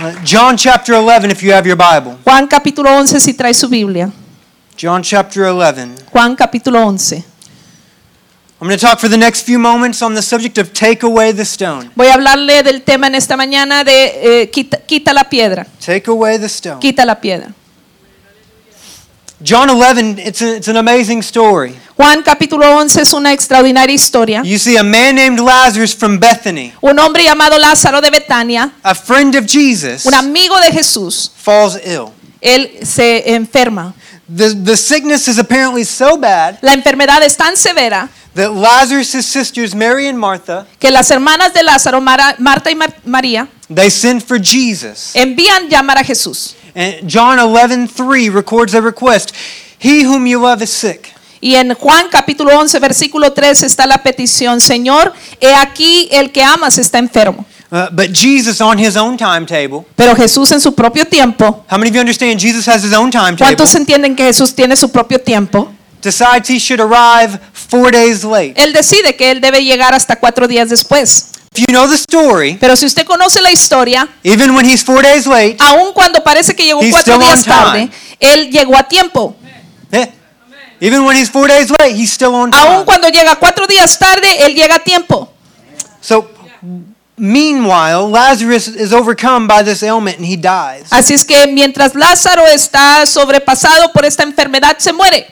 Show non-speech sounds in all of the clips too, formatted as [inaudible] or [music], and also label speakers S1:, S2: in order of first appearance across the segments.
S1: Uh, John chapter 11, if you have your Bible.
S2: Juan capítulo 11 si trae su Biblia.
S1: John chapter 11.
S2: Juan capítulo 11.
S1: I'm going to talk for the next few moments on the subject of take away the stone.
S2: Voy a hablarle del tema en esta mañana de eh, quita, quita la piedra.
S1: Take away the stone.
S2: Quita la piedra.
S1: John 11, it's, a, it's an amazing story.
S2: Juan capítulo 11 es una extraordinaria historia.
S1: You see a man named Lazarus from Bethany,
S2: Un hombre llamado Lázaro de Betania,
S1: a friend of Jesus,
S2: un amigo de Jesús,
S1: falls ill.
S2: él se enferma.
S1: The, the sickness is apparently so bad
S2: La enfermedad es tan severa
S1: that Lazarus' sisters, Mary and Martha,
S2: que las hermanas de Lázaro, Mara- Marta y Mar- María,
S1: they send for Jesus.
S2: envían llamar a Jesús.
S1: And John 11:3 records a request. He whom you love is sick.
S2: Y en Juan capítulo 11, versículo 3 está la petición, Señor, he aquí el que amas está enfermo.
S1: Uh, but Jesus, on his own timetable,
S2: Pero Jesús en su propio tiempo,
S1: how many of you understand Jesus has his own timetable?
S2: ¿cuántos entienden que Jesús tiene su propio tiempo?
S1: Decides he should arrive four days late.
S2: Él decide que él debe llegar hasta cuatro días después.
S1: If you know the story,
S2: Pero si usted conoce la historia,
S1: even when he's four days late,
S2: aun cuando parece que llegó cuatro días tarde, él llegó a tiempo.
S1: eh, even when he's four days late, he's still on
S2: Aun
S1: time.
S2: cuando llega cuatro días tarde, él llega a tiempo.
S1: So, meanwhile, Lazarus is overcome by this ailment and he dies.
S2: Así es que mientras Lázaro está sobrepasado por esta enfermedad, se muere.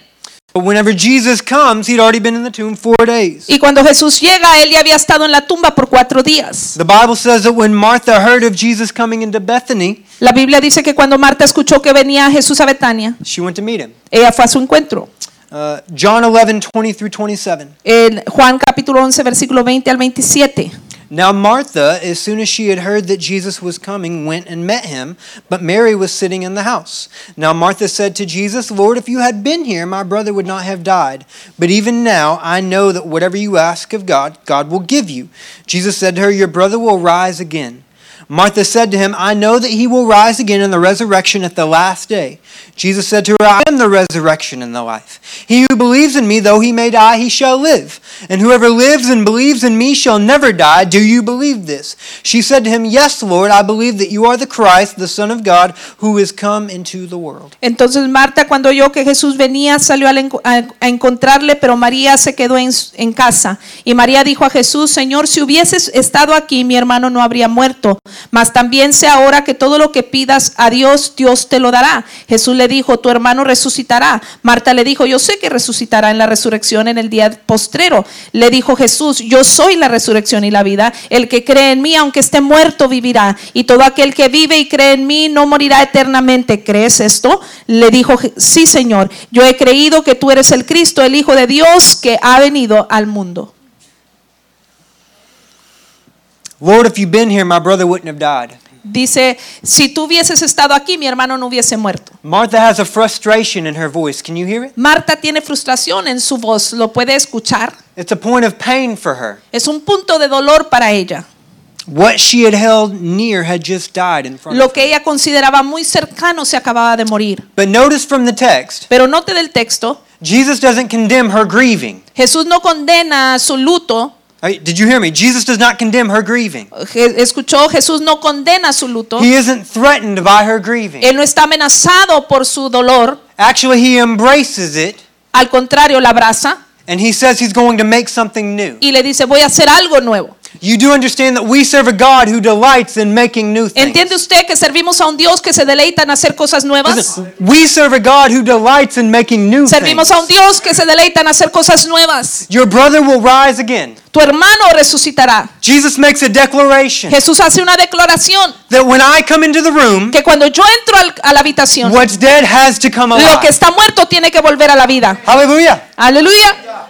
S1: But whenever Jesus comes, he'd already been in the tomb four days.
S2: Y cuando Jesús llega, él ya había estado en la tumba por cuatro días.
S1: The Bible says that when Martha heard of Jesus coming into Bethany,
S2: La Biblia dice que cuando Marta escuchó que venía Jesús a Betania,
S1: she went to meet him.
S2: ella fue a su encuentro.
S1: Uh, John 11, 20 through 27.
S2: En Juan capítulo 11, versículo 20 al 27.
S1: Now Martha, as soon as she had heard that Jesus was coming, went and met him, but Mary was sitting in the house. Now Martha said to Jesus, Lord, if you had been here, my brother would not have died. But even now I know that whatever you ask of God, God will give you. Jesus said to her, Your brother will rise again. Martha said to him, I know that he will rise again in the resurrection at the last day. Jesus said to her, I am the resurrection and the life. He who believes in me, though he may die, he shall live. And whoever lives and believes in me shall never die. Do you believe this? She said to him, Yes, Lord, I believe that you are the Christ, the Son of God, who is come into the world.
S2: Entonces Marta cuando oyó que Jesús venía salió a encontrarle, pero María se quedó en, en casa. Y María dijo a Jesús, Señor, si hubieses estado aquí, mi hermano no habría muerto. Mas también sé ahora que todo lo que pidas a Dios, Dios te lo dará. Jesús le dijo, tu hermano resucitará. Marta le dijo, yo sé que resucitará en la resurrección en el día postrero. Le dijo Jesús, yo soy la resurrección y la vida. El que cree en mí, aunque esté muerto, vivirá. Y todo aquel que vive y cree en mí no morirá eternamente. ¿Crees esto? Le dijo, sí, Señor. Yo he creído que tú eres el Cristo, el Hijo de Dios que ha venido al mundo.
S1: Lord, if you'd been here, my brother wouldn't have died.
S2: Dice, si tú hubieses estado aquí, mi hermano no hubiese muerto.
S1: Martha has a frustration in her voice. Can you hear it?
S2: Marta tiene frustración en su voz, ¿lo puede escuchar?
S1: It's a point of pain for her.
S2: Es un punto de dolor para ella.
S1: What she had held near had just died in front
S2: Lo
S1: of her.
S2: que ella consideraba muy cercano se acababa de morir.
S1: But notice from the text,
S2: Pero note del texto,
S1: Jesus doesn't condemn her grieving.
S2: Jesús no condena su luto.
S1: Did you hear me? Jesus does not condemn her grieving.
S2: Escuchó, Jesús no condena su luto.
S1: He isn't threatened by her grieving.
S2: Él no está amenazado por su dolor.
S1: Actually, he embraces it
S2: Al contrario, la abraza
S1: and he says he's going to make something new.
S2: y le dice, voy a hacer algo nuevo.
S1: You do understand that we serve a God who delights in making new things.
S2: ¿Entiende usted que servimos a un Dios que se deleita en hacer cosas nuevas?
S1: Listen, we serve a God who delights in making new
S2: Servimos
S1: things.
S2: a un Dios que se deleita en hacer cosas nuevas.
S1: Your brother will rise again.
S2: Tu hermano resucitará.
S1: Jesus makes a declaration
S2: Jesús hace una declaración
S1: that when I come into the room,
S2: que cuando yo entro al- a la habitación,
S1: what's dead has to come
S2: lo que
S1: alive.
S2: está muerto tiene que volver a la vida.
S1: Hallelujah.
S2: Aleluya.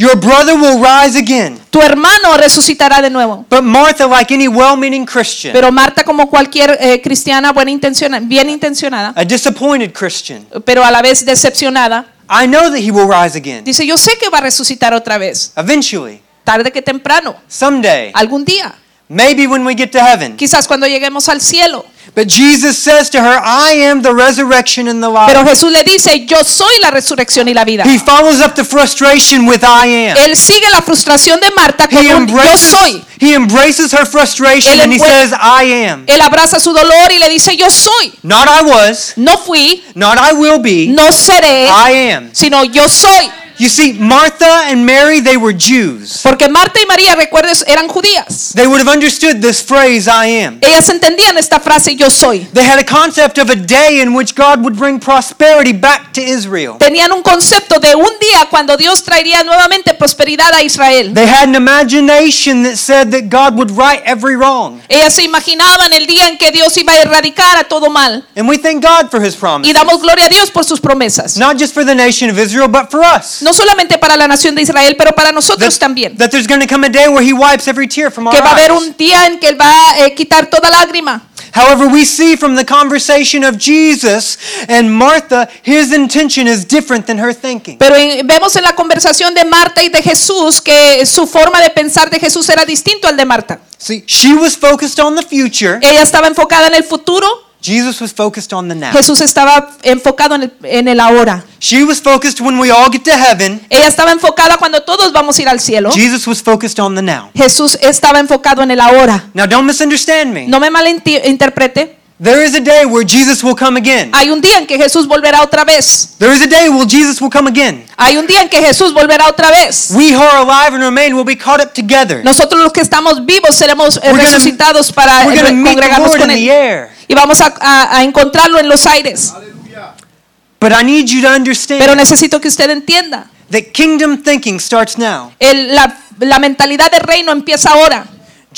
S1: Your brother will rise again.
S2: Tu hermano resucitará de nuevo.
S1: But Martha, like any well-meaning Christian,
S2: Pero Marta, como cualquier eh, cristiana buena intenciona- bien intencionada,
S1: a disappointed Christian,
S2: pero a la vez decepcionada,
S1: I know that he will rise again.
S2: dice, yo sé que va a resucitar otra vez,
S1: Eventually,
S2: tarde que temprano,
S1: someday,
S2: algún día,
S1: maybe when we get to heaven.
S2: quizás cuando lleguemos al cielo.
S1: But Jesus says to her, I am the resurrection and the
S2: Pero
S1: life.
S2: Jesús le dice, yo soy la resurrección y la vida.
S1: He follows up the frustration with I am.
S2: Él sigue la frustración de Marta con
S1: He
S2: un yo soy.
S1: he embraces her frustration
S2: Él
S1: and he says, I am.
S2: Él abraza su dolor y le dice, yo soy.
S1: Not I was,
S2: No fui,
S1: not I will be,
S2: no seré,
S1: I am.
S2: sino yo soy.
S1: You see, Martha and Mary, they were Jews.
S2: Porque Marta y María, recuerdes, eran judías.
S1: They would have understood this phrase, I am.
S2: Ellas entendían esta frase, yo soy.
S1: They had a concept of a day in which God would bring prosperity back to Israel.
S2: Tenían un concepto de un día cuando Dios traería nuevamente prosperidad a Israel.
S1: They had an imagination that said that God would right every wrong.
S2: Ellas se imaginaban el día en que Dios iba a erradicar a todo mal.
S1: And we thank God for his promise.
S2: Y damos gloria a Dios por sus promesas.
S1: Not just for the nation of Israel, but for us.
S2: No solamente para la nación de Israel, pero para nosotros
S1: That,
S2: también.
S1: that there's going to come a day where he wipes every tear from our
S2: Que va a haber un día en que Él va a eh, quitar toda lágrima.
S1: However, we see from the conversation of Jesus and Martha, his intention is different than her thinking.
S2: Pero en- vemos en la conversación de Marta y de Jesús que su forma de pensar de Jesús era distinto al de Marta.
S1: See, she was focused on the future.
S2: Ella estaba enfocada en el futuro,
S1: Jesus was focused on the now.
S2: Jesús estaba enfocado en el, en el ahora.
S1: She was focused when we all get to heaven.
S2: Ella estaba enfocada cuando todos vamos a ir al cielo.
S1: Jesus was focused on the now.
S2: Jesús estaba enfocado en el ahora.
S1: Now, don't misunderstand me.
S2: No me malinterprete.
S1: There is a day where Jesus will come again.
S2: Hay un día en que Jesús volverá otra vez.
S1: There is a day where Jesus will come again.
S2: Hay un día en que Jesús volverá otra vez.
S1: We who are alive and remain will be caught up together.
S2: Nosotros los que estamos vivos seremos eh,
S1: We're gonna-
S2: resucitados para
S1: We're
S2: eh,
S1: going to meet the
S2: congregarnos
S1: Lord
S2: con
S1: in the
S2: Él.
S1: air.
S2: Y vamos a, a- a encontrarlo en los aires.
S1: But I need you to
S2: Pero
S1: understand
S2: necesito que usted entienda.
S1: that kingdom thinking starts now.
S2: El- la, la mentalidad de reino empieza ahora.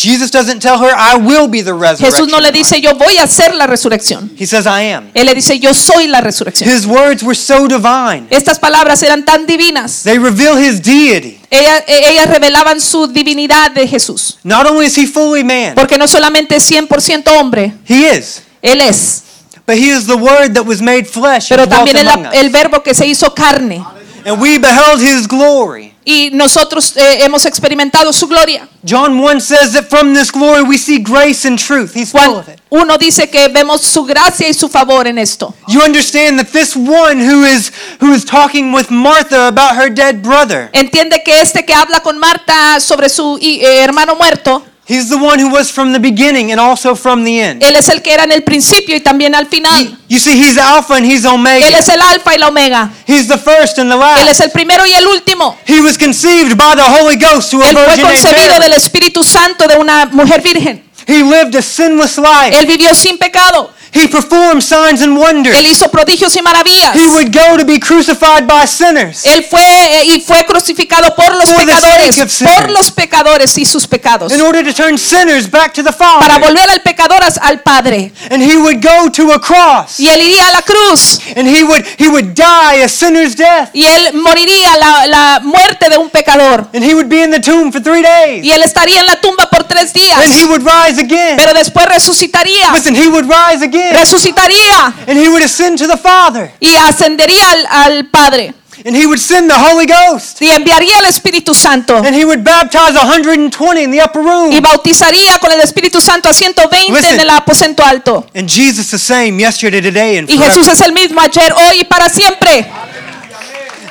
S1: Jesus doesn't tell her, I will be the resurrection.
S2: Jesús no le
S1: and life."
S2: dice yo voy a ser la resurrección.
S1: He says, I am.
S2: Él le dice yo soy la resurrección.
S1: His words were so divine.
S2: Estas palabras eran tan divinas.
S1: They reveal his deity.
S2: Ellas, ellas revelaban su divinidad de Jesús.
S1: Not only is he fully man,
S2: Porque no solamente es 100% hombre,
S1: he is,
S2: Él es.
S1: but he is the word that was made flesh
S2: Pero también
S1: us.
S2: el verbo que se hizo carne.
S1: And we beheld his glory.
S2: Y nosotros eh, hemos experimentado su gloria.
S1: John 1 says that from this glory we see grace and truth. He's full of it.
S2: 1 dice que vemos su gracia y su favor en esto.
S1: You understand that this one who is who is talking with Martha about her dead brother,
S2: Entiende que este que habla con Marta sobre su eh, hermano muerto,
S1: he's the one who was from the beginning and also from the end.
S2: él es el que era en el principio y también al final.
S1: You see, he's Alpha and he's omega.
S2: Él es el alfa y la omega.
S1: He's the first and the last.
S2: Él es el primero y el último.
S1: He was conceived by the Holy Ghost to a
S2: Él fue concebido del Espíritu Santo de una mujer virgen.
S1: He lived a sinless life.
S2: Él vivió sin pecado.
S1: He performed signs and wonders.
S2: Él hizo prodigios y maravillas.
S1: He would go to be crucified by sinners.
S2: Él fue eh, y fue crucificado por los pecadores, por los pecadores y sus pecados,
S1: in order to turn sinners back to the
S2: para
S1: Father.
S2: volver al pecador al Padre.
S1: And he would go to a cross.
S2: Y él iría a la cruz
S1: And he would he would die a sinner's death.
S2: y él moriría la, la muerte de un pecador.
S1: And he would be in the tomb for three days.
S2: Y él estaría en la tumba por tres días,
S1: Then he would rise again.
S2: pero después resucitaría,
S1: Listen, he would rise again.
S2: Resucitaría
S1: And he would ascend to the Father.
S2: y ascendería al, al Padre
S1: And he would send the Holy Ghost.
S2: y enviaría al Espíritu Santo
S1: And he would baptize 120 in the upper room.
S2: y bautizaría con el Espíritu Santo a 120
S1: Listen.
S2: en el aposento alto.
S1: And Jesus the same yesterday, today, and
S2: Y Jesús
S1: forever.
S2: es el mismo ayer, hoy y para siempre.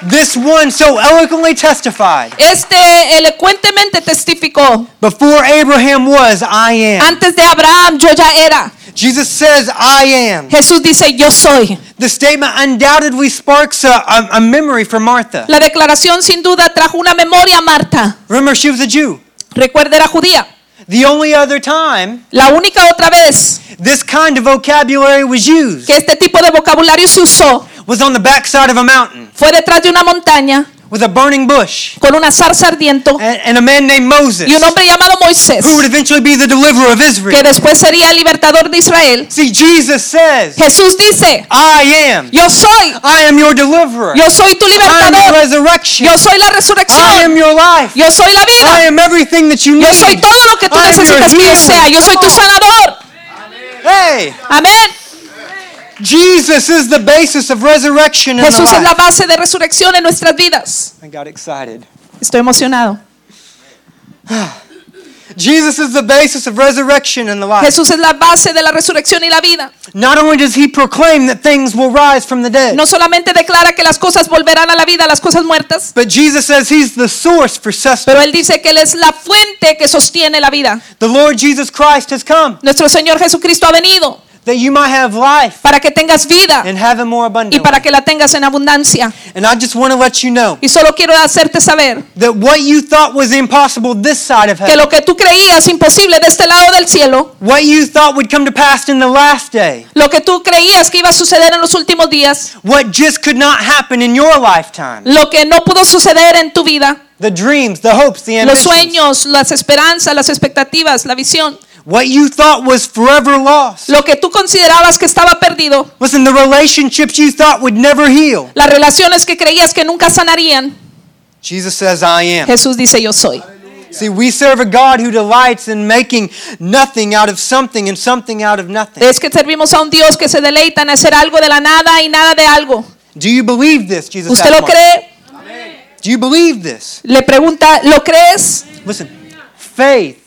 S1: This one so eloquently testified.
S2: Este elocuentemente testificó,
S1: Before Abraham was, I am.
S2: antes de Abraham yo ya era.
S1: Jesus says, I am.
S2: Jesús dice, yo soy.
S1: The statement undoubtedly sparks a, a, a memory for Martha.
S2: La declaración sin duda trajo una memoria a Marta.
S1: Remember, she was a Jew.
S2: Recuerda, era judía.
S1: The only other time
S2: La única otra vez
S1: this kind of vocabulary was used
S2: que este tipo de vocabulario se usó
S1: was on the backside of a mountain
S2: fue detrás de una montaña
S1: with a burning bush
S2: con una zarza ardiente
S1: and, and a man named Moses
S2: y un hombre llamado Moisés,
S1: who would eventually be the deliverer of
S2: que
S1: Israel.
S2: después sería el libertador de Israel.
S1: See, Jesus says,
S2: Jesús dice,
S1: I am.
S2: yo soy,
S1: I am your deliverer.
S2: yo soy tu
S1: I am the
S2: libertador,
S1: resurrection.
S2: yo soy la
S1: I am
S2: resurrección,
S1: your life.
S2: yo soy la
S1: I
S2: vida,
S1: am everything that you
S2: yo soy
S1: need.
S2: todo lo que tú
S1: I
S2: necesitas que yo sea, yo soy tu sanador.
S1: Hey,
S2: Amén.
S1: Jesus is the basis of resurrection in
S2: Jesús es la base de resurrección en nuestras vidas.
S1: I got excited.
S2: Estoy emocionado. [sighs]
S1: Jesus is the basis of resurrection and the life.
S2: Jesús es la base de la resurrección y la vida.
S1: Not only does he proclaim that things will rise from the dead,
S2: No solamente declara que las cosas volverán a la vida, las cosas muertas,
S1: but Jesus says he's the source for
S2: pero
S1: sustenance.
S2: Él dice que Él es la fuente que sostiene la vida.
S1: The Lord Jesus Christ has come
S2: Nuestro Señor Jesucristo ha venido
S1: that you might have life
S2: para que tengas vida
S1: and have it more
S2: y
S1: abundantly.
S2: para que la tengas en abundancia.
S1: And I just want to let you know
S2: Y solo quiero hacerte saber
S1: that what you thought was impossible this side of
S2: que
S1: heaven,
S2: lo que tú creías imposible de este lado del cielo,
S1: what you thought would come to pass in the last day,
S2: lo que tú creías que iba a suceder en los últimos días,
S1: what just could not happen in your lifetime,
S2: lo que no pudo suceder en tu vida,
S1: the dreams, the hopes, the
S2: los
S1: ambitions,
S2: sueños, las esperanzas, las expectativas, la visión,
S1: what you thought was forever lost.
S2: lo que tú considerabas que estaba perdido,
S1: Listen, the relationships you thought would never heal.
S2: las relaciones que creías que nunca sanarían,
S1: Jesus says, I am.
S2: Jesús dice yo soy.
S1: See, we serve a God who delights in making nothing out of something and something out of nothing.
S2: Es que servimos a un Dios que se deleita en hacer algo de la nada y nada de algo.
S1: Do you believe this? Jesus
S2: ¿Usted lo cree?
S1: Do you believe this?
S2: Le pregunta, ¿lo crees?
S1: Listen, faith,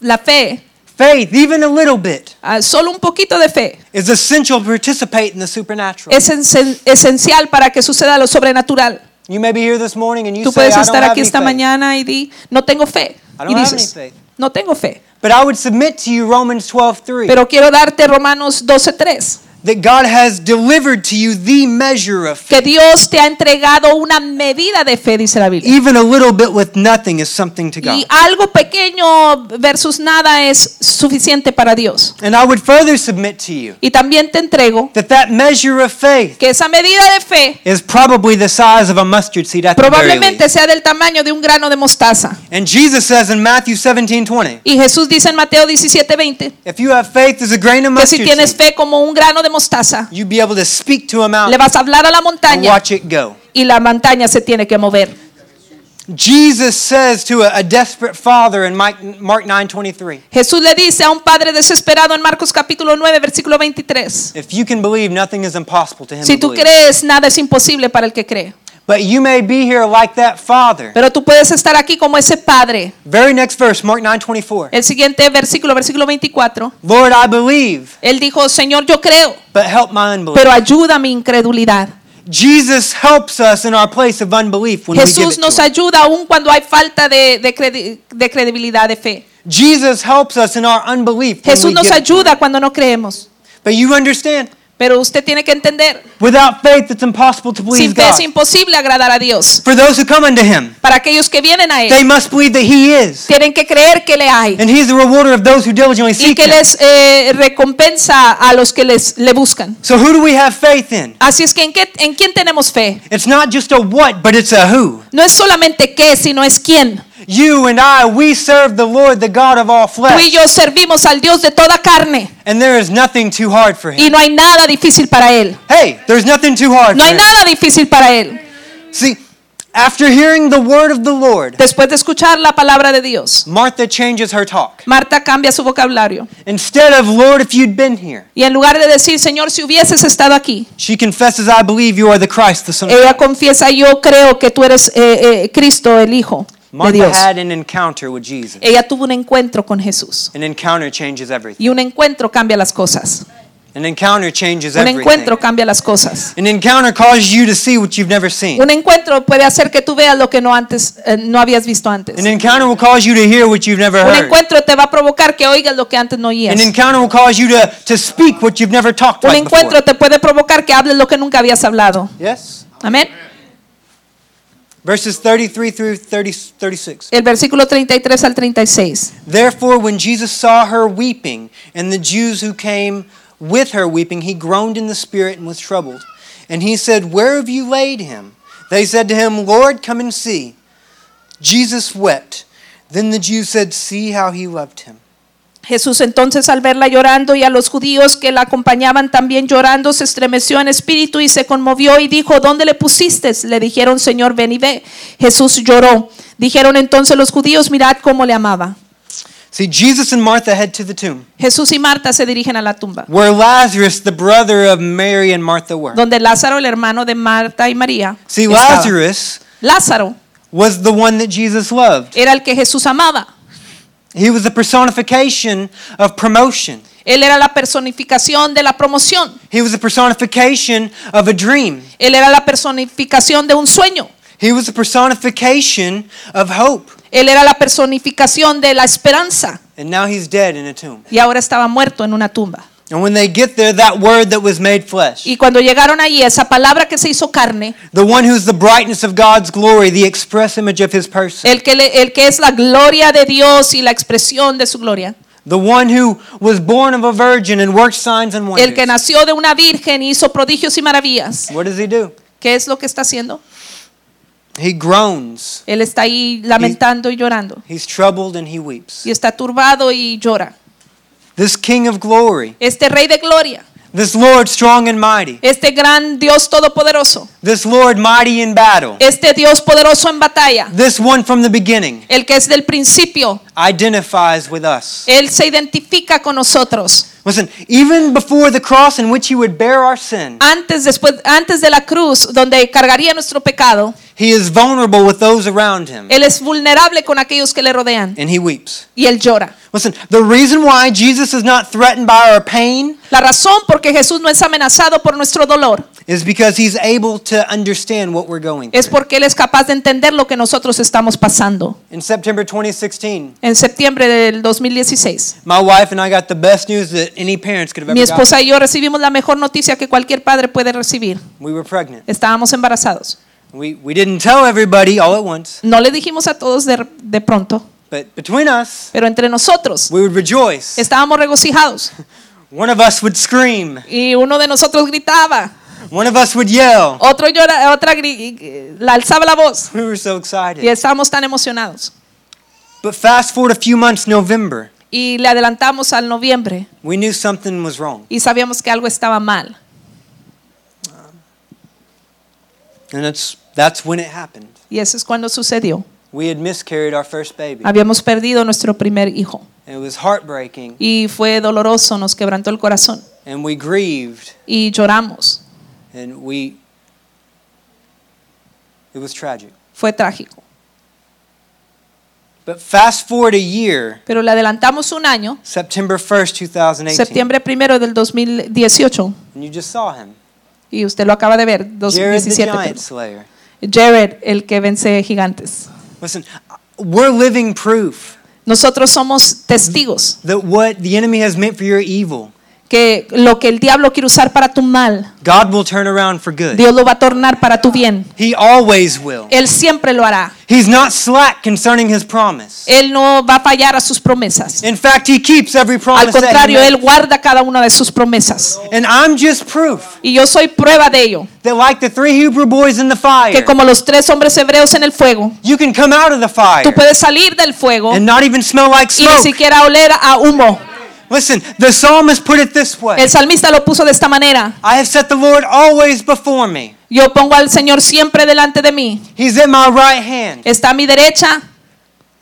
S2: La fe,
S1: faith, even a little bit,
S2: ah, solo un poquito de fe,
S1: is essential to participate in the supernatural.
S2: es esen- esencial para que suceda lo sobrenatural.
S1: You may be here this morning and you
S2: Tú
S1: say, I
S2: puedes
S1: don't
S2: estar
S1: have
S2: aquí
S1: any
S2: esta
S1: faith.
S2: mañana y di, no tengo fe.
S1: I don't
S2: Y
S1: have any
S2: dices,
S1: faith.
S2: no tengo fe.
S1: But I would submit to you Romans 12:3
S2: Pero quiero darte Romanos 12:3,
S1: that God has delivered to you the measure of faith.
S2: que Dios te ha entregado una medida de fe, dice la Biblia.
S1: Even a little bit with nothing is something to God.
S2: Y algo pequeño versus nada es suficiente para Dios.
S1: And I would further submit to you
S2: Y también te entrego
S1: that that measure of faith
S2: que esa medida de fe
S1: is probably the size of a mustard seed at the very
S2: sea del tamaño de un grano de mostaza.
S1: And Jesus says in Matthew 17:20,
S2: Y Jesús dice en Mateo 17:20
S1: if you have faith as a grain of
S2: que si
S1: mustard
S2: tienes fe como un grano de mostaza,
S1: you'd be able to speak to a
S2: le
S1: mountain
S2: vas a hablar a la
S1: and
S2: montaña
S1: watch it go.
S2: y la montaña se tiene que mover.
S1: Jesus says to a, a desperate father in Mike, Mark 9:23,
S2: Jesús le dice a un padre desesperado en Marcos capítulo 9, versículo 23.
S1: if you can believe, nothing is impossible to him
S2: Si
S1: who
S2: tú
S1: believes.
S2: crees, nada es imposible para el que cree.
S1: But you may be here like that father.
S2: Pero tú puedes estar aquí como ese padre.
S1: Very next verse, Mark 9:24.
S2: El siguiente versículo, versículo 24.
S1: Lord, I believe,
S2: Él dijo, Señor, yo creo,
S1: but help my unbelief.
S2: pero ayuda mi incredulidad.
S1: Jesus helps us in our place of unbelief when we give
S2: Jesús
S1: it
S2: nos
S1: to
S2: ayuda aún cuando hay falta de, de credi- de credibilidad, de fe.
S1: Jesus helps us in our unbelief
S2: Jesús nos ayuda cuando no creemos.
S1: But you understand,
S2: Pero usted tiene que entender,
S1: without faith it's impossible to please
S2: sin fe
S1: God.
S2: es imposible agradar a Dios.
S1: For those who come unto him,
S2: Para aquellos que vienen a
S1: they
S2: Él,
S1: must believe that he is,
S2: tienen que creer que le hay
S1: and he's the rewarder of those who diligently
S2: y
S1: seek
S2: que
S1: him.
S2: les eh, recompensa a los que les, le buscan.
S1: So who do we have faith in?
S2: Así es que ¿en, qué, ¿en quién tenemos fe?
S1: It's not just a what, but it's a who.
S2: No es solamente qué, sino es quién.
S1: You and I, we serve the Lord, the God of all
S2: Tú y
S1: flesh,
S2: yo servimos al Dios de toda carne
S1: and there is nothing too hard for him.
S2: y no hay nada difícil para Él.
S1: Hey, there's nothing too hard
S2: No
S1: for
S2: hay
S1: him.
S2: nada difícil para Él.
S1: See, after hearing the word of the Lord,
S2: Después de escuchar la palabra de Dios,
S1: Martha changes her talk.
S2: Marta cambia su vocabulario.
S1: Instead of, Lord, if you'd been here,
S2: Y en lugar de decir, Señor, si hubieses estado aquí,
S1: she confesses, I believe you are the Christ, the Son
S2: ella confiesa, yo creo que tú eres eh, eh, Cristo, el Hijo de
S1: Martha
S2: Dios.
S1: had an encounter with Jesus.
S2: Ella tuvo un encuentro con Jesús.
S1: An encounter changes everything.
S2: Y un encuentro cambia las cosas.
S1: An encounter changes
S2: Un
S1: everything.
S2: encuentro cambia las cosas.
S1: An encounter causes you to see what you've never seen.
S2: Un encuentro puede hacer que tú veas lo que no antes eh, no habías visto antes.
S1: An encounter will cause you to hear what you've never
S2: Un
S1: heard.
S2: encuentro te va a provocar que oigas lo que antes no oías.
S1: An encounter will cause you to, to speak what you've never talked
S2: Un
S1: like before.
S2: encuentro te puede provocar que hables lo que nunca habías hablado.
S1: Yes.
S2: Amén.
S1: Verses 33 through 30, 36.
S2: El versículo 33 al 36.
S1: Therefore, when Jesus saw her weeping, and the Jews who came with her weeping, he groaned in the spirit and was troubled. And he said, Where have you laid him? They said to him, Lord, come and see. Jesus wept. Then the Jews said, See how he loved him.
S2: Jesús entonces al verla llorando y a los judíos que la acompañaban también llorando, se estremeció en espíritu y se conmovió y dijo, ¿dónde le pusiste? Le dijeron, Señor, ven y ve. Jesús lloró. Dijeron entonces los judíos, mirad cómo le amaba.
S1: See, Jesus and Martha head to the tomb,
S2: Jesús y Marta se dirigen a la tumba,
S1: where Lazarus, the brother of Mary and Martha, were.
S2: donde Lázaro, el hermano de Marta y María,
S1: See,
S2: estaba.
S1: Lazarus
S2: Lázaro
S1: was the one that Jesus loved.
S2: era el que Jesús amaba.
S1: He was the personification of promotion.
S2: Él era la personificación de la promoción.
S1: He was the personification of a dream.
S2: Él era la personificación de un sueño.
S1: He was the personification of hope.
S2: Él era la personificación de la esperanza.
S1: And now he's dead in a tomb.
S2: Y ahora estaba muerto en una tumba.
S1: And when they get there, that word that was made flesh,
S2: Y cuando llegaron allí, esa palabra que se hizo carne,
S1: the one who's the brightness of God's glory, the express image of his person,
S2: el que, le- el que es la gloria de Dios y la expresión de su gloria,
S1: the one who was born of a virgin and worked signs and
S2: el que
S1: wonders.
S2: nació de una virgen y hizo prodigios y maravillas,
S1: What does he do?
S2: ¿qué es lo que está haciendo?
S1: He groans.
S2: Él está ahí lamentando y llorando.
S1: He's troubled and he weeps.
S2: Y está turbado y llora.
S1: This King of glory,
S2: Este rey de gloria,
S1: this Lord strong and mighty,
S2: este gran Dios todopoderoso,
S1: this Lord mighty in battle,
S2: este Dios poderoso en batalla,
S1: this one from the beginning
S2: el que es del principio,
S1: identifies with us.
S2: Él se identifica con nosotros.
S1: Listen, even before the cross in which he would bear our sin,
S2: Antes, después, antes de la cruz, donde cargaría nuestro pecado,
S1: he is vulnerable with those around him
S2: Él es vulnerable con aquellos que le rodean
S1: and he weeps.
S2: y Él llora.
S1: Listen, the reason why Jesus is not threatened by our pain
S2: La razón por que Jesús no es amenazado por nuestro dolor
S1: is because he's able to understand what we're going
S2: es
S1: through.
S2: porque Él es capaz de entender lo que nosotros estamos pasando.
S1: In September 2016,
S2: En septiembre del 2016,
S1: my wife and I got the best news that any parents could have
S2: mi
S1: ever gotten.
S2: esposa y yo recibimos la mejor noticia que cualquier padre puede recibir.
S1: We were pregnant.
S2: Estábamos embarazados.
S1: We, we didn't tell everybody all at once,
S2: No le dijimos a todos de, de pronto,
S1: but between us,
S2: pero entre nosotros
S1: we would rejoice.
S2: estábamos regocijados. [laughs]
S1: One of us would scream,
S2: Y uno de nosotros gritaba,
S1: one of us would yell.
S2: otro llora, otra la alzaba la voz.
S1: We were so
S2: Y
S1: excited.
S2: estábamos tan emocionados.
S1: But fast forward a few months, November,
S2: Y le adelantamos al noviembre
S1: we knew something was wrong.
S2: y sabíamos que algo estaba mal.
S1: And that's, that's when it happened.
S2: Y eso es cuando sucedió.
S1: We had miscarried our first baby.
S2: Habíamos perdido nuestro primer hijo.
S1: It was heartbreaking,
S2: Y fue doloroso, nos quebrantó el corazón.
S1: and we grieved,
S2: Y lloramos.
S1: and we. It was tragic.
S2: Fue trágico.
S1: But fast forward a year,
S2: Pero le adelantamos un año,
S1: September 1st, 2018,
S2: septiembre primero del 2018.
S1: and you just saw him.
S2: Y usted lo acaba de ver,
S1: Jared the
S2: 2017.
S1: Giant
S2: perdón.
S1: Slayer.
S2: Jared, el que vence gigantes.
S1: Listen, we're living proof
S2: Nosotros somos testigos
S1: that what the enemy has meant for your evil,
S2: que lo que el diablo quiere usar para tu mal,
S1: God will turn around for good.
S2: Dios lo va a tornar para tu bien.
S1: He always will.
S2: Él siempre lo hará.
S1: He's not slack concerning his promise.
S2: Él no va a fallar a sus promesas.
S1: In fact, he keeps every
S2: Al
S1: promise he
S2: contrario. Él guarda cada una de sus promesas.
S1: And I'm just proof
S2: Y yo soy prueba de ello.
S1: that like the three Hebrew boys in the fire,
S2: Que como los tres hombres hebreos en el fuego,
S1: you can come out of the fire
S2: tú puedes salir del fuego
S1: and not even smell like
S2: y ni
S1: smoke.
S2: siquiera oler a humo.
S1: Listen, the psalmist put it this way.
S2: El salmista lo puso de esta manera.
S1: I have set the Lord always before me.
S2: Yo pongo al Señor siempre delante de mí.
S1: He's at my right hand.
S2: Está a mi derecha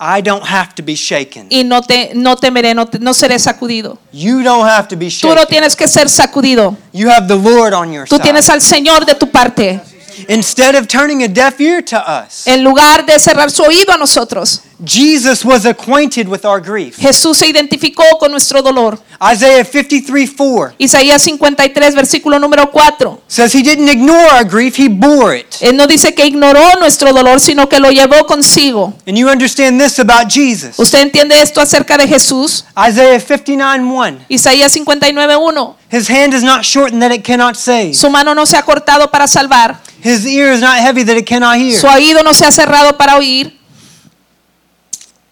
S1: I don't have to be shaken.
S2: y no, te, no temeré, no, te- no seré sacudido.
S1: You don't have to be
S2: Tú no
S1: shaken.
S2: tienes que ser sacudido.
S1: You have the Lord on your
S2: Tú
S1: side.
S2: tienes al Señor de tu parte.
S1: Instead of turning a deaf ear to us,
S2: En lugar de cerrar su oído a nosotros,
S1: Jesus was acquainted with our grief.
S2: Jesús se identificó con nuestro dolor.
S1: Isaiah 53 4
S2: Isaías 53, versículo número 4.
S1: says he didn't ignore our grief, he bore it.
S2: Él no dice que ignoró nuestro dolor, sino que lo llevó consigo.
S1: And you understand this about Jesus.
S2: ¿Usted entiende esto acerca de Jesús?
S1: Isaiah 59 1.
S2: Isaías 59, 1.
S1: His hand is not shortened that it cannot save.
S2: Su mano no se ha cortado para salvar.
S1: His ear is not heavy that it cannot hear.
S2: Su oído no se ha cerrado para oír.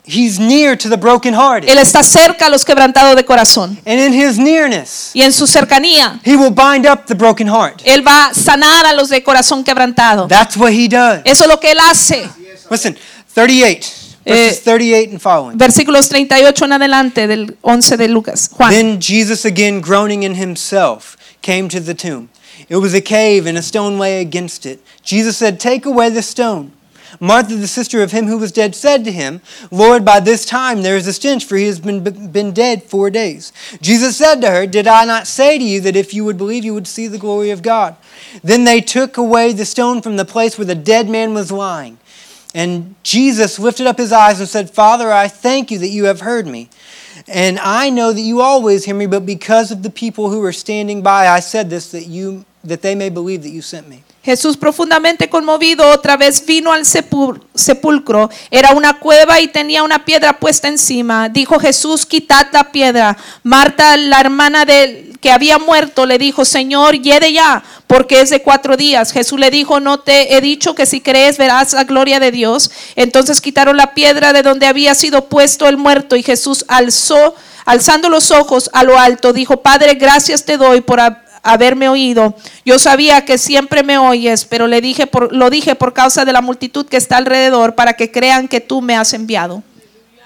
S1: He's near to the brokenhearted.
S2: Él está cerca a los quebrantados de corazón.
S1: And in his nearness,
S2: Y en su cercanía,
S1: he will bind up the broken heart.
S2: Él va a sanar a los de corazón quebrantado.
S1: That's what he does.
S2: Eso es lo que Él hace.
S1: Listen, 38, verses
S2: Eh,
S1: 38 and following.
S2: Versículos 38 en adelante del 11 de Lucas. Juan.
S1: Then Jesus, again groaning in himself, came to the tomb. It was a cave, and a stone lay against it. Jesus said, Take away the stone. Martha, the sister of him who was dead, said to him, Lord, by this time there is a stench, for he has been, been dead four days. Jesus said to her, Did I not say to you that if you would believe, you would see the glory of God? Then they took away the stone from the place where the dead man was lying. And Jesus lifted up his eyes and said, Father, I thank you that you have heard me. And I know that you always hear me, but because of the people who are standing by, I said this that you that they may believe that you sent me.
S2: Jesús profundamente conmovido otra vez vino al sepul- sepulcro. Era una cueva y tenía una piedra puesta encima. Dijo Jesús, quitad la piedra. Marta, la hermana del que había muerto, le dijo, Señor, yede ya, porque es de cuatro días. Jesús le dijo, no te he dicho que si crees verás la gloria de Dios. Entonces quitaron la piedra de donde había sido puesto el muerto y Jesús alzó, alzando los ojos a lo alto, dijo, Padre, gracias te doy por hab- haberme oído. Yo sabía que siempre me oyes, pero le dije por, lo dije por causa de la multitud que está alrededor para que crean que tú me has enviado.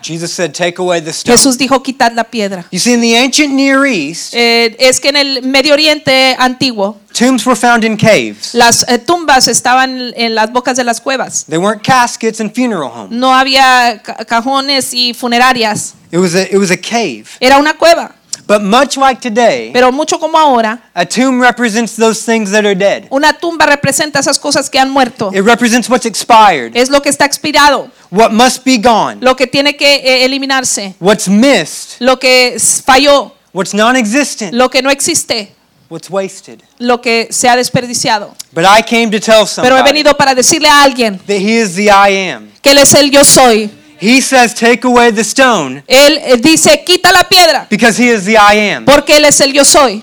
S1: Jesus said, Take away the stone.
S2: Jesús dijo, quitad la piedra.
S1: You see, in the ancient Near East,
S2: Eh, es que en el Medio Oriente antiguo
S1: tombs were found in caves.
S2: las eh, tumbas estaban en las bocas de las cuevas.
S1: They weren't caskets and funeral homes.
S2: No había ca- cajones y funerarias.
S1: It was a, it was a cave.
S2: Era una cueva.
S1: But much like today,
S2: Pero mucho como ahora,
S1: a tomb represents those things that are dead.
S2: una tumba representa esas cosas que han muerto.
S1: It represents what's expired,
S2: Es lo que está expirado,
S1: what must be gone,
S2: lo que tiene que eh, eliminarse,
S1: what's missed,
S2: lo que falló,
S1: what's non existent,
S2: lo que no existe,
S1: what's wasted.
S2: lo que se ha desperdiciado.
S1: But I came to tell
S2: Pero he
S1: somebody
S2: venido para decirle a alguien
S1: that He is the I am.
S2: que Él es el yo soy.
S1: He says, Take away the stone
S2: Él eh, dice, quita la piedra,
S1: because He is the I am.
S2: porque Él es el yo soy.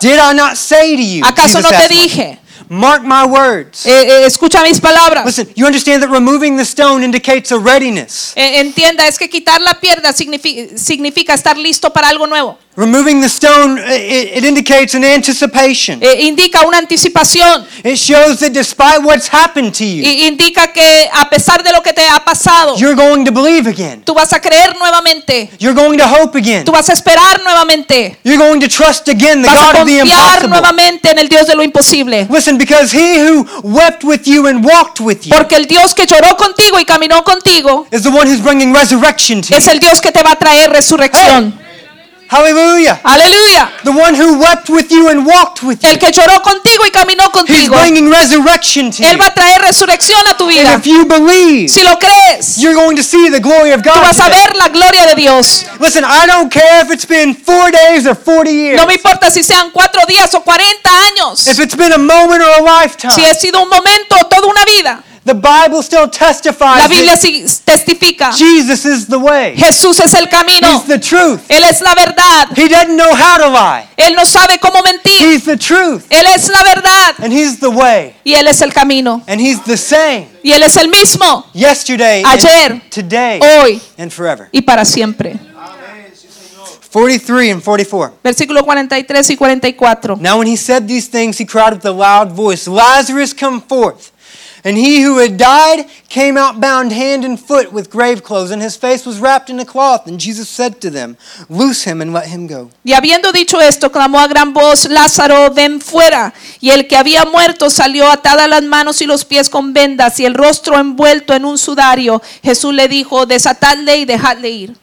S1: Did I not say to you?
S2: ¿Acaso
S1: Jesus
S2: no te dije?
S1: Mark my words.
S2: Eh, eh, escucha mis palabras.
S1: Listen, you understand that removing the stone indicates a readiness.
S2: Eh, entienda, es que quitar la piedra signifi- significa estar listo para algo nuevo.
S1: Removing the stone, it, it indicates an anticipation.
S2: Eh, indica una anticipación.
S1: It shows that despite what's happened to you,
S2: I- indica que a pesar de lo que te ha pasado,
S1: you're going to believe again.
S2: tú vas a creer nuevamente.
S1: You're going to hope again.
S2: Tú vas a esperar nuevamente.
S1: You're going to trust again the
S2: Vas a
S1: God of the
S2: confiar
S1: impossible.
S2: nuevamente en el Dios de lo imposible.
S1: Listen, because he who wept with you and walked with you
S2: Porque el Dios que lloró contigo y caminó contigo
S1: is the one who's bringing resurrection to
S2: es
S1: you.
S2: el Dios que te va a traer resurrección.
S1: Hallelujah.
S2: Aleluya.
S1: The one who wept with you and walked with you.
S2: El que lloró contigo y caminó
S1: He's
S2: contigo.
S1: bringing resurrection to
S2: Él
S1: you.
S2: va a traer resurrección a tu
S1: And
S2: vida.
S1: if you believe,
S2: Si lo crees,
S1: you're going to see the glory of
S2: tú
S1: God.
S2: vas a
S1: today.
S2: ver la gloria de Dios.
S1: Listen, I don't care if it's been four days or 40 years.
S2: No me importa si sean cuatro días o 40 años.
S1: If it's been a moment or a lifetime.
S2: Si ha sido un momento o toda una vida.
S1: The Bible still testifies
S2: La Biblia sí testifica.
S1: Jesus is the way.
S2: Jesús es el camino.
S1: He's the truth.
S2: Él es la verdad.
S1: He doesn't know how to lie.
S2: Él no sabe cómo mentir.
S1: He's the truth.
S2: Él es la verdad.
S1: And He's the way.
S2: Y Él es el camino.
S1: And He's the same
S2: Y Él es el mismo.
S1: yesterday,
S2: Ayer,
S1: and today,
S2: Hoy
S1: and forever.
S2: y para siempre.
S1: 43 and 44.
S2: Versículo 43 y 44.
S1: Now, when he said these things, he cried with a loud voice, Lazarus, come forth. And he who had died came out bound hand and foot with grave clothes, and his face was wrapped in a cloth. And Jesus said to them, Loose him and let him go.
S2: Y habiendo dicho esto, clamó a gran voz, Lázaro, ven fuera. Y el que había muerto salió atada las manos y los pies con vendas y el rostro envuelto en un sudario. Jesús le dijo, desatadle y dejadle ir.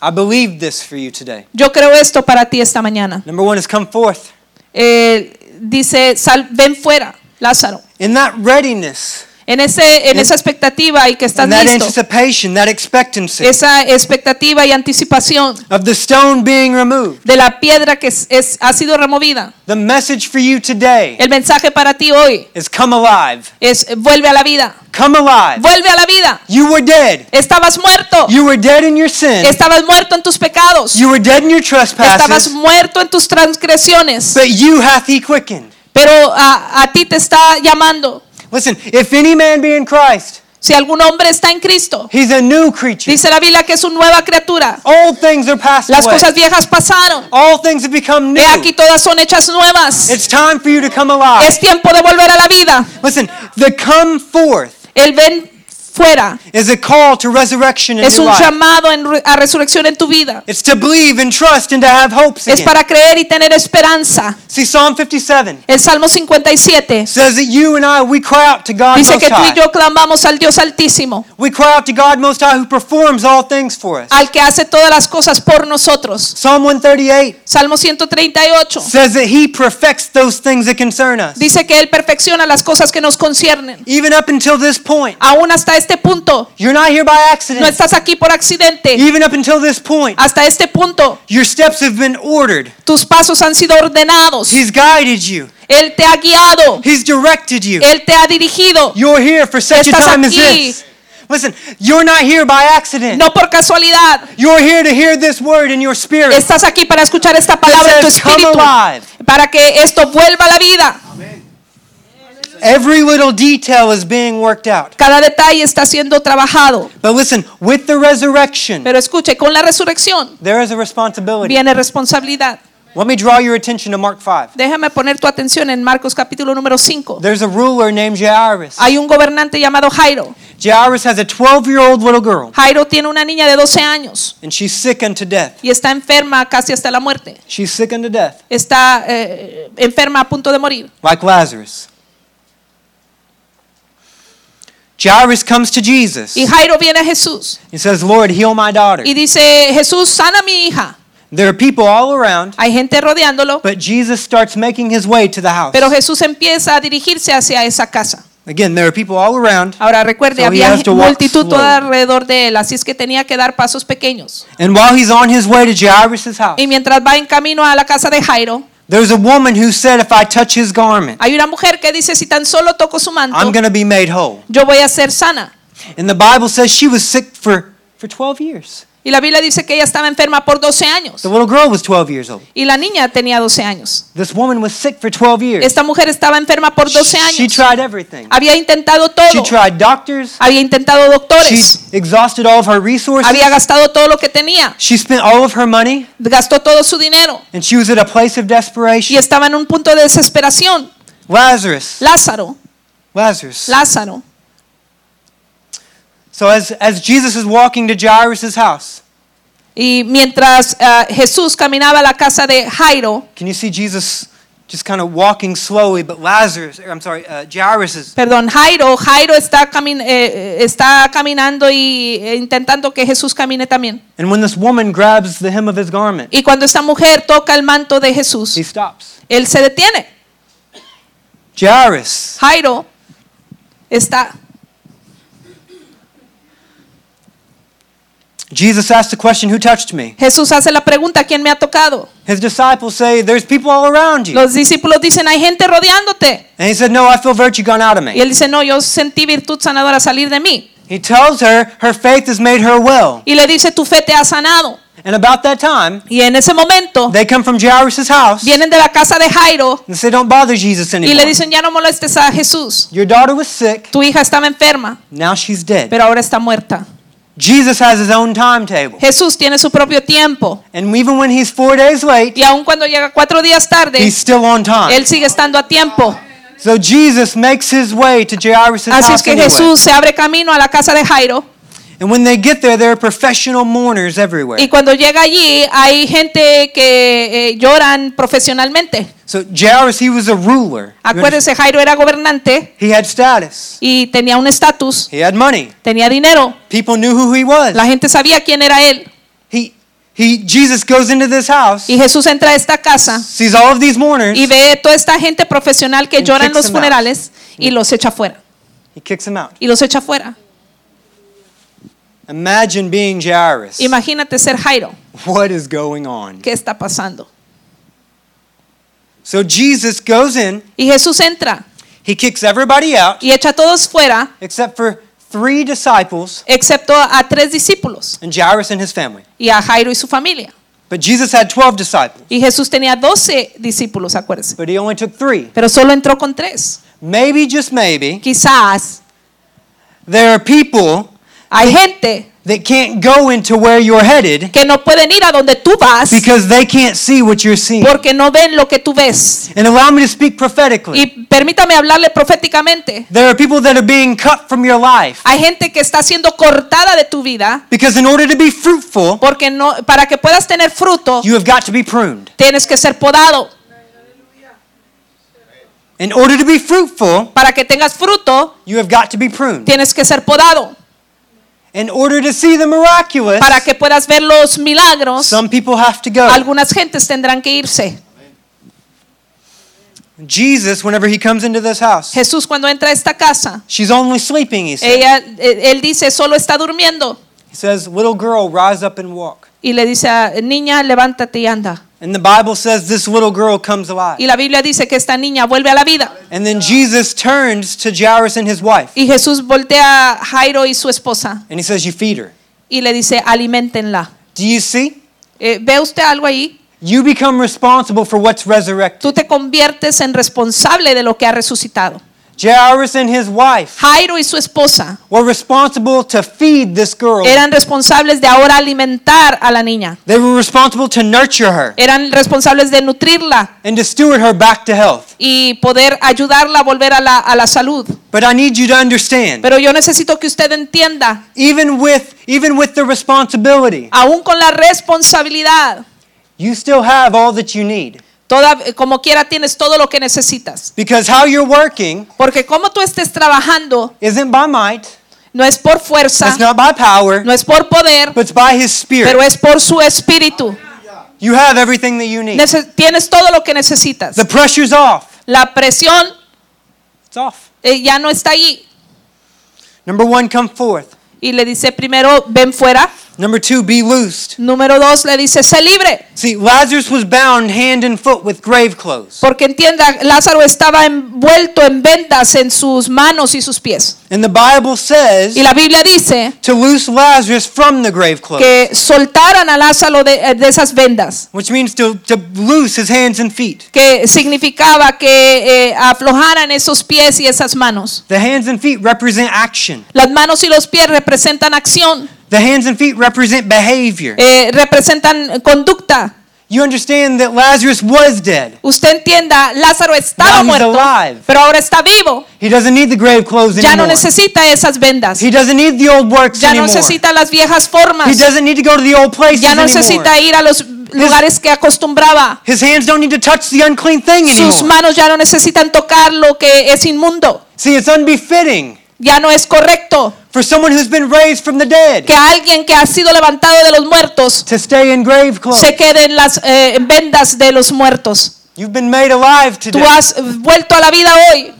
S1: I believe this for you today.
S2: Yo creo esto para ti esta mañana.
S1: Number one is come forth.
S2: Eh, dice, "Sal- ven fuera, Lázaro.
S1: In that readiness,
S2: En, ese, en esa expectativa y que estás
S1: in that
S2: listo.
S1: anticipation, that expectancy
S2: Esa expectativa y anticipación
S1: of the stone being removed,
S2: de la piedra que es- es- ha sido removida.
S1: the message for you today
S2: El mensaje para ti hoy
S1: is come alive.
S2: es vuelve a la vida.
S1: Come alive.
S2: Vuelve a la vida.
S1: You were dead.
S2: Estabas muerto.
S1: You were dead in your sin.
S2: Estabas muerto en tus pecados.
S1: You were dead in your
S2: Estabas
S1: trespasses.
S2: muerto en tus transgresiones.
S1: But you hath he quickened.
S2: Pero a, a ti te está llamando.
S1: Listen, if any man be in Christ,
S2: Si algún hombre está en Cristo,
S1: he's a new creature.
S2: dice la Biblia que es una nueva criatura.
S1: All things are passed
S2: Las
S1: away.
S2: cosas viejas pasaron.
S1: All things have become
S2: He
S1: new.
S2: aquí todas son hechas nuevas.
S1: It's time for you to come alive.
S2: Es tiempo de volver a la vida.
S1: Listen, the come forth
S2: El ven fuera.
S1: is a call to resurrection in
S2: Es
S1: your
S2: un
S1: life.
S2: llamado en a resurrección en tu vida.
S1: It's to believe and trust and to have hopes
S2: Es
S1: again.
S2: para creer y tener esperanza.
S1: See, Psalm 57
S2: El Salmo 57
S1: says that you and I, we cry out to God
S2: dice
S1: Most
S2: que tú y
S1: High.
S2: yo clamamos al Dios Altísimo,
S1: We cry out to God Most High who performs all things for us.
S2: al que hace todas las cosas por nosotros.
S1: Psalm 138
S2: Salmo 138
S1: says that He perfects those things that concern us.
S2: dice que Él perfecciona las cosas que nos conciernen.
S1: Even up until this point,
S2: Aún hasta este punto,
S1: you're not here by
S2: no
S1: accident.
S2: estás aquí por accidente.
S1: Even up until this point,
S2: Hasta este punto,
S1: your steps have been ordered.
S2: tus pasos han sido ordenados.
S1: He's guided you.
S2: Él te ha guiado.
S1: He's directed you.
S2: Él te ha dirigido.
S1: You're here for such a
S2: Estás
S1: time as
S2: aquí.
S1: this. Listen, you're not here by accident.
S2: No por casualidad.
S1: You're here to hear this word in your spirit.
S2: Estás aquí para escuchar esta palabra en tu
S1: says, "Come
S2: espíritu.
S1: alive."
S2: Para que esto vuelva a la vida.
S1: Every little detail is being worked out.
S2: Cada detalle está siendo trabajado.
S1: But listen, with the resurrection,
S2: Pero escuche, con la resurrección
S1: there is a responsibility.
S2: viene responsabilidad.
S1: Let me draw your attention to Mark 5.
S2: Déjame poner tu atención en Marcos capítulo número 5.
S1: There's a ruler named Jairus.
S2: Hay un gobernante llamado Jairo.
S1: Jairus has a 12 year old little girl,
S2: Jairo tiene una niña de 12 años
S1: and she's sick unto death.
S2: y está enferma casi hasta la muerte.
S1: She's sick unto death,
S2: Está eh, enferma a punto de morir.
S1: like Lazarus. Jairus comes to Jesus.
S2: Y Jairo viene a Jesús
S1: He says, Lord, heal my daughter.
S2: y dice, Jesús, sana a mi hija.
S1: There are people all around,
S2: Hay gente rodeándolo,
S1: but Jesus starts making his way to the house.
S2: pero Jesús empieza a dirigirse hacia esa casa.
S1: Again, there are people all around,
S2: Ahora recuerde,
S1: So
S2: había multitud toda alrededor de él, así es que tenía que dar pasos pequeños.
S1: and while he's on his way to Jairus' house,
S2: Y mientras va en camino a la casa de Jairo,
S1: there's a woman who said, If I touch his garment,
S2: hay una mujer que dice, si tan solo toco su
S1: I'm going to be made whole.
S2: yo voy a ser sana.
S1: And the Bible says she was sick for, for 12 years.
S2: Y la Biblia dice que ella estaba enferma por 12 años
S1: The little girl was 12 years old.
S2: y la niña tenía 12 años.
S1: This woman was sick for 12 years.
S2: Esta mujer estaba enferma por 12
S1: She
S2: años.
S1: tried everything.
S2: Había intentado
S1: She
S2: todo.
S1: tried doctors.
S2: Había intentado
S1: She
S2: doctores.
S1: exhausted all of her resources.
S2: Había gastado todo lo que tenía.
S1: She spent all of her money.
S2: Gastó todo su dinero
S1: And she was at a place of
S2: y
S1: desperation.
S2: estaba en un punto de desesperación.
S1: Lazarus.
S2: Lázaro,
S1: Lazarus.
S2: Lázaro.
S1: So as, as Jesus is walking to Jairus' house,
S2: Y mientras ah, Jesús caminaba a la casa de Jairo,
S1: can you see Jesus just kind of walking slowly? But Lazarus, or I'm sorry, uh, Jairus is
S2: perdón, Jairo, Jairo está, camin- eh, eh, está caminando y eh, intentando que Jesús camine también.
S1: And when this woman grabs the hem of his garment,
S2: Y cuando esta mujer toca el manto de Jesús,
S1: he stops.
S2: él se detiene.
S1: Jairus,
S2: Jairo está.
S1: Jesus asked the question, Who touched me?
S2: Jesús hace la pregunta, ¿quién me ha tocado?
S1: His disciples say, There's people all around you.
S2: Los discípulos dicen, hay gente rodeándote.
S1: And he said, No, I feel virtue gone out of
S2: Y
S1: me.
S2: él dice, no, yo sentí virtud sanadora salir de mí.
S1: He tells her her faith has made her well.
S2: Y le dice, tu fe te ha sanado.
S1: And about that time,
S2: Y en ese momento
S1: they come from Jairus' house
S2: vienen de la casa de Jairo
S1: and say, Don't bother Jesus
S2: y le
S1: anymore.
S2: dicen, ya no molestes a Jesús.
S1: Your daughter was sick,
S2: Tu hija estaba enferma,
S1: now she's dead.
S2: pero ahora está muerta.
S1: Jesus has his own timetable.
S2: Jesús tiene su propio tiempo.
S1: And even when he's four days late,
S2: Y aun cuando llega cuatro días tarde,
S1: he's still on time.
S2: él sigue estando a tiempo.
S1: So Jesus makes his way to Jairus'
S2: Así es que
S1: anyway.
S2: Jesús se abre camino a la casa de Jairo.
S1: And when they get there, there are professional mourners everywhere.
S2: Y cuando llega allí, hay gente que eh, lloran profesionalmente.
S1: So Jairus, he was a ruler.
S2: Acuérdense, Jairo era gobernante
S1: He had status.
S2: y tenía un estatus,
S1: He had money.
S2: tenía dinero.
S1: People knew who he was.
S2: La gente sabía quién era él.
S1: He, he, Jesus goes into this house,
S2: Y Jesús entra a esta casa
S1: sees all of these mourners,
S2: y ve toda esta gente profesional que llora en los funerales y los echa fuera.
S1: he kicks them out.
S2: Y los echa fuera.
S1: Imagine being Jairus.
S2: Imagínate ser Jairo. [laughs]
S1: What is going on?
S2: ¿Qué está pasando?
S1: So Jesus goes in,
S2: Y Jesús entra
S1: he kicks everybody out
S2: y echa a todos fuera,
S1: except for three disciples
S2: excepto a tres discípulos
S1: and Jairus and his family.
S2: y a Jairo y su familia.
S1: But Jesus had 12 disciples,
S2: Y Jesús tenía doce discípulos, acuérdense.
S1: but he only took three.
S2: Pero solo entró con tres.
S1: Maybe, just maybe,
S2: Quizás
S1: there are people
S2: hay gente
S1: that can't go into where you're headed
S2: que no pueden ir a donde tú vas
S1: because they can't see what you're seeing.
S2: porque no ven lo que tú ves.
S1: And allow me to speak prophetically.
S2: Y permítame hablarle proféticamente.
S1: There are people that are being cut from your life
S2: Hay gente que está siendo cortada de tu vida
S1: because in order to be fruitful,
S2: porque no para que puedas tener fruto
S1: you have got to be pruned.
S2: tienes que ser podado.
S1: In order to be fruitful,
S2: Para que tengas fruto
S1: you have got to be pruned.
S2: tienes que ser podado.
S1: In order to see the miraculous,
S2: Para que puedas ver los milagros,
S1: some people have to go.
S2: algunas gentes tendrán que irse.
S1: Jesus, whenever he comes into this house,
S2: Jesús cuando entra a esta casa,
S1: she's only sleeping, he says.
S2: ella, él dice, solo está durmiendo.
S1: He says, Little girl, rise up and walk.
S2: Y le dice, niña, levántate y anda.
S1: And the Bible says this little girl comes alive.
S2: Y la Biblia dice que esta niña vuelve a la vida.
S1: And then Jesus turns to Jairus and his wife,
S2: Y Jesús voltea a Jairo y su esposa
S1: and he says, You feed her.
S2: y le dice, alimentenla.
S1: Do you see?
S2: Eh, ¿Ve usted algo ahí?
S1: You become responsible for what's resurrected.
S2: Tú te conviertes en responsable de lo que ha resucitado.
S1: Jairus and his wife
S2: Jairo y su esposa
S1: were responsible to feed this girl.
S2: eran responsables de ahora alimentar a la niña.
S1: They were responsible to nurture her
S2: Eran responsables de nutrirla
S1: and to steward her back to health.
S2: y poder ayudarla a volver a la, a la salud.
S1: But I need you to understand,
S2: Pero yo necesito que usted entienda,
S1: even with even with the responsibility,
S2: aún con la responsabilidad,
S1: you still have all that you need.
S2: Toda, como quiera tienes todo lo que necesitas.
S1: Because how you're working
S2: Porque como tú estés trabajando,
S1: isn't by might,
S2: no es por fuerza,
S1: it's not by power,
S2: no es por poder,
S1: but it's by his spirit.
S2: pero es por su espíritu.
S1: You have everything that you need.
S2: Nece- tienes todo lo que necesitas.
S1: The pressure's off.
S2: La presión
S1: It's off.
S2: eh, ya no está allí.
S1: Number one, come forth.
S2: Y le dice primero, ven fuera.
S1: Number two, be loosed.
S2: Número dos, le dice, sé libre.
S1: See, Lazarus was bound hand and foot with grave clothes.
S2: Porque entienda, Lázaro estaba envuelto en vendas en sus manos y sus pies.
S1: And the Bible says
S2: Y la Biblia dice
S1: to loose Lazarus from the grave clothes,
S2: que soltaran a Lázaro de, eh, de esas vendas.
S1: which means to, to loose his hands and feet.
S2: Que significaba que eh, aflojaran esos pies y esas manos.
S1: The hands and feet represent action.
S2: Las manos y los pies representan acción,
S1: The hands and feet represent behavior.
S2: eh, representan conducta.
S1: You understand that Lazarus was dead.
S2: Usted entienda, Lázaro estaba
S1: Now he's
S2: muerto,
S1: alive.
S2: pero ahora está vivo.
S1: He doesn't need the grave clothes
S2: Ya no
S1: anymore.
S2: necesita esas vendas.
S1: He doesn't need the old works
S2: Ya no
S1: anymore.
S2: necesita las viejas
S1: He
S2: formas.
S1: doesn't need to go to the old places
S2: Ya no
S1: anymore.
S2: necesita ir a los lugares que acostumbraba.
S1: His hands don't need to touch the unclean thing
S2: Sus
S1: anymore.
S2: manos ya no necesitan tocar lo que es inmundo.
S1: See, it's unbefitting
S2: Ya no es correcto
S1: for someone who's been raised from the dead
S2: que alguien que ha sido levantado de los muertos
S1: to stay in grave clothes.
S2: se quede en las eh, en vendas de los muertos.
S1: You've been made alive
S2: Tú
S1: today.
S2: has vuelto a la vida hoy.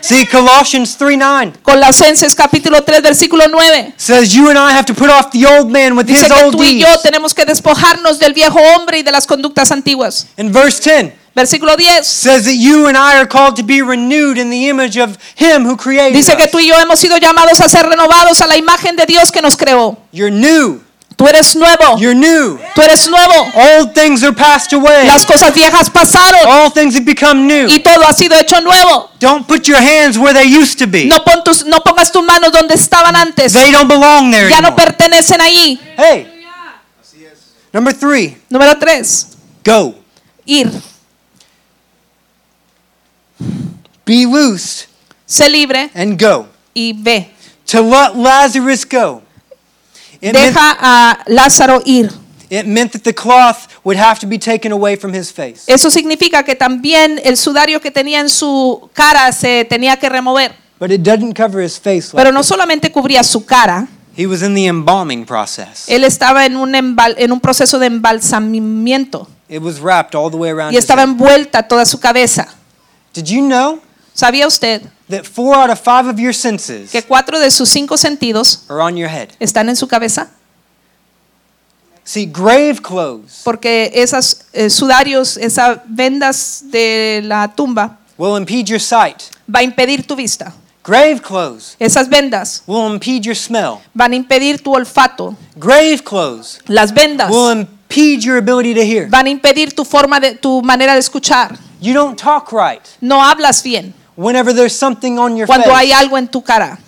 S1: See, Colossians 3 9
S2: Colosenses capítulo 3 versículo 9.
S1: says you and I have to put off the old man with
S2: Dice
S1: his
S2: que
S1: old
S2: tú y
S1: deeds.
S2: yo tenemos que despojarnos del viejo hombre y de las conductas antiguas.
S1: And verse 10
S2: Versículo 10.
S1: says that you and I are called to be renewed in the image of him who created
S2: Dice que tú y yo hemos sido llamados a ser renovados a la imagen de Dios que nos creó.
S1: You're new.
S2: Tú eres nuevo.
S1: You're new.
S2: Tú eres nuevo.
S1: Old things are passed away.
S2: Las cosas viejas pasaron
S1: All things have become new.
S2: y todo ha sido hecho nuevo.
S1: Don't put your hands where they used to be.
S2: No, pon tus- no pongas tus manos donde estaban antes.
S1: They don't belong there
S2: Ya no
S1: anymore.
S2: pertenecen allí.
S1: Hey. Number three,
S2: Número 3.
S1: go.
S2: Ir.
S1: Be loosed
S2: Sé libre
S1: and go.
S2: y ve.
S1: To let Lazarus go. It meant,
S2: Deja a Lázaro ir.
S1: it meant that the cloth would have to be taken away from his face.
S2: Eso significa que también el sudario que tenía en su cara se tenía que remover.
S1: But it doesn't cover his face. Like
S2: Pero no solamente cubría su cara,
S1: He was in the embalming process.
S2: él estaba en un, embal- en un proceso de embalsamiento
S1: It was wrapped all the way around.
S2: y estaba envuelta toda su cabeza.
S1: Did you know
S2: ¿Sabía usted
S1: that four out of five of your senses
S2: que cuatro de sus cinco sentidos
S1: are on your head?
S2: están en su cabeza?
S1: See, grave clothes
S2: Porque esos sudarios, esas vendas de la tumba,
S1: will impede your sight.
S2: va a impedir tu vista.
S1: Grave clothes
S2: Esas vendas
S1: will impede your smell.
S2: van a impedir tu olfato.
S1: Grave clothes
S2: Las vendas
S1: will impede your ability to hear.
S2: van a impedir tu forma de tu manera de escuchar.
S1: You don't talk right
S2: No hablas bien
S1: whenever there's something on your
S2: cuando hay
S1: face.
S2: algo en tu cara.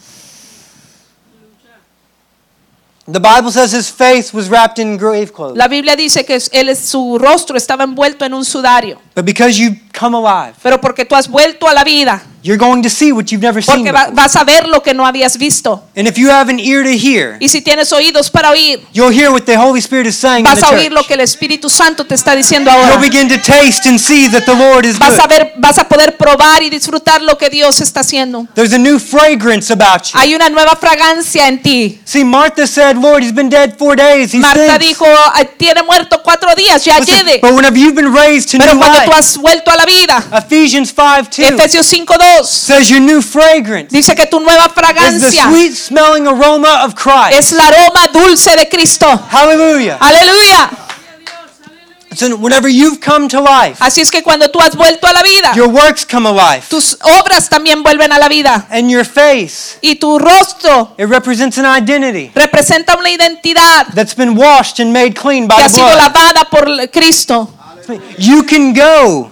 S1: The Bible says his face was wrapped in grave clothes.
S2: La Biblia dice que él, su rostro estaba envuelto en un sudario.
S1: But because you come alive,
S2: Pero porque tú has vuelto a la vida,
S1: you're going to see what you've never seen
S2: porque va- vas a ver lo que no habías visto.
S1: And if you have an ear to hear,
S2: Y si tienes oídos para oír,
S1: you'll hear what the Holy Spirit is saying in
S2: vas
S1: the
S2: a oír lo que el Espíritu Santo te está diciendo
S1: You'll
S2: ahora.
S1: begin to taste and see that the Lord is
S2: Vas a
S1: good.
S2: ver, vas a poder probar y disfrutar lo que Dios está haciendo.
S1: There's a new fragrance about you.
S2: Hay una nueva fragancia en ti.
S1: See, Martha said, Lord, he's been dead four days. He
S2: Marta
S1: stinks."
S2: dijo, "Ah, tiene muerto cuatro días, ya
S1: Listen,
S2: lleve.
S1: but whenever you've been raised to
S2: Pero
S1: new
S2: cuando tú has vuelto a la vida,
S1: Ephesians 5 2
S2: Efesios 5.2
S1: says your new fragrance
S2: dice que tu nueva
S1: is the
S2: fragancia
S1: sweet smelling aroma of Christ.
S2: es el aroma dulce de Cristo.
S1: Hallelujah.
S2: Aleluya.
S1: So whenever you've come to life,
S2: Así es que cuando tú has vuelto a la vida,
S1: your works come alive.
S2: tus obras también vuelven a la vida.
S1: And your face,
S2: Y tu rostro
S1: it represents an identity
S2: representa una identidad
S1: that's been washed and made clean by
S2: que ha sido
S1: blood.
S2: lavada por Cristo.
S1: You can go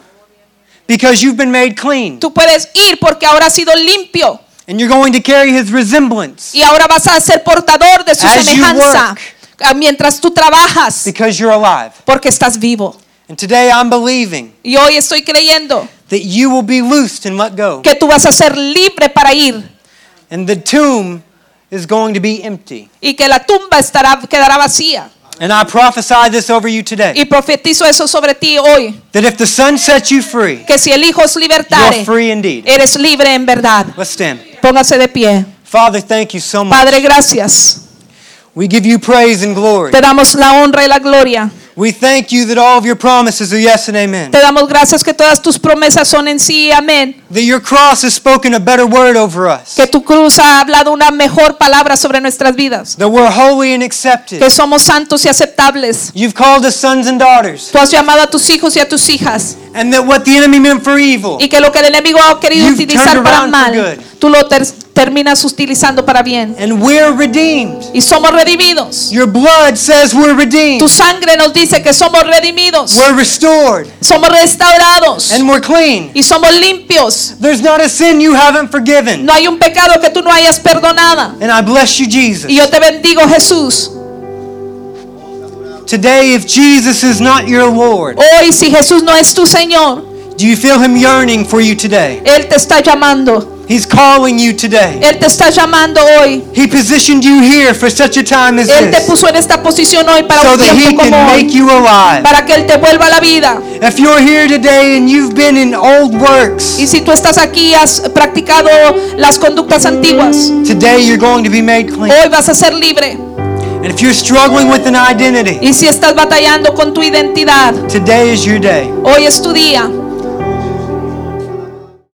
S1: because you've been made clean.
S2: Tú puedes ir porque ahora has sido limpio
S1: And you're going to carry his resemblance
S2: y ahora vas a ser portador de su
S1: As you
S2: semejanza
S1: work.
S2: ah, mientras tú trabajas
S1: because you're alive.
S2: porque estás vivo.
S1: And today I'm believing
S2: Y hoy estoy creyendo
S1: that you will be loosed and let go.
S2: que tú vas a ser libre para ir
S1: And the tomb is going to be empty.
S2: y que la tumba estará quedará vacía.
S1: And I prophesy this over you today
S2: Y profetizo eso sobre ti hoy,
S1: that if the Son sets you free,
S2: que si el Hijo os
S1: you're free indeed.
S2: eres libre en verdad.
S1: Let's stand.
S2: Póngase de pie.
S1: Father, thank you so much.
S2: Padre, gracias.
S1: We give you praise and glory.
S2: Te damos la honra y la gloria.
S1: We thank you that all of your promises are yes and amen.
S2: Te damos gracias que todas tus promesas son en sí, amén.
S1: That your cross has spoken a better word over us.
S2: Que tu cruz ha hablado una mejor palabra sobre nuestras vidas.
S1: That we're holy and accepted.
S2: Que somos santos y aceptables.
S1: You've called us sons and daughters.
S2: Tú has llamado a tus hijos y a tus hijas.
S1: And that what the enemy meant for evil,
S2: Y que lo que el enemigo ha querido utilizar para mal, tú lo terminas utilizando para bien.
S1: and we're redeemed.
S2: Y somos redimidos.
S1: Your blood says we're redeemed.
S2: Tu sangre nos dice que somos redimidos.
S1: We're restored.
S2: Somos restaurados.
S1: And we're clean.
S2: Y somos limpios.
S1: There's not a sin you haven't forgiven.
S2: No hay un pecado que tú no hayas perdonado.
S1: And I bless you, Jesus.
S2: Y yo te bendigo, Jesús.
S1: Today, if Jesus is not your Lord,
S2: Hoy, si Jesús no es tu Señor,
S1: do you feel Him yearning for you today?
S2: Él te está llamando.
S1: He's calling you today.
S2: Él te está llamando hoy.
S1: He positioned you here for such a time as
S2: Él te puso en esta posición hoy para
S1: so
S2: un
S1: that He
S2: tiempo
S1: can
S2: como
S1: make you alive.
S2: Para que Él te vuelva a la vida.
S1: If you're here today and you've been in old works,
S2: Y si tú estás aquí has practicado las conductas antiguas,
S1: today you're going to be made clean.
S2: hoy vas a ser libre.
S1: And if you're struggling with an identity,
S2: Y si estás batallando con tu identidad,
S1: today is your day.
S2: hoy es tu día.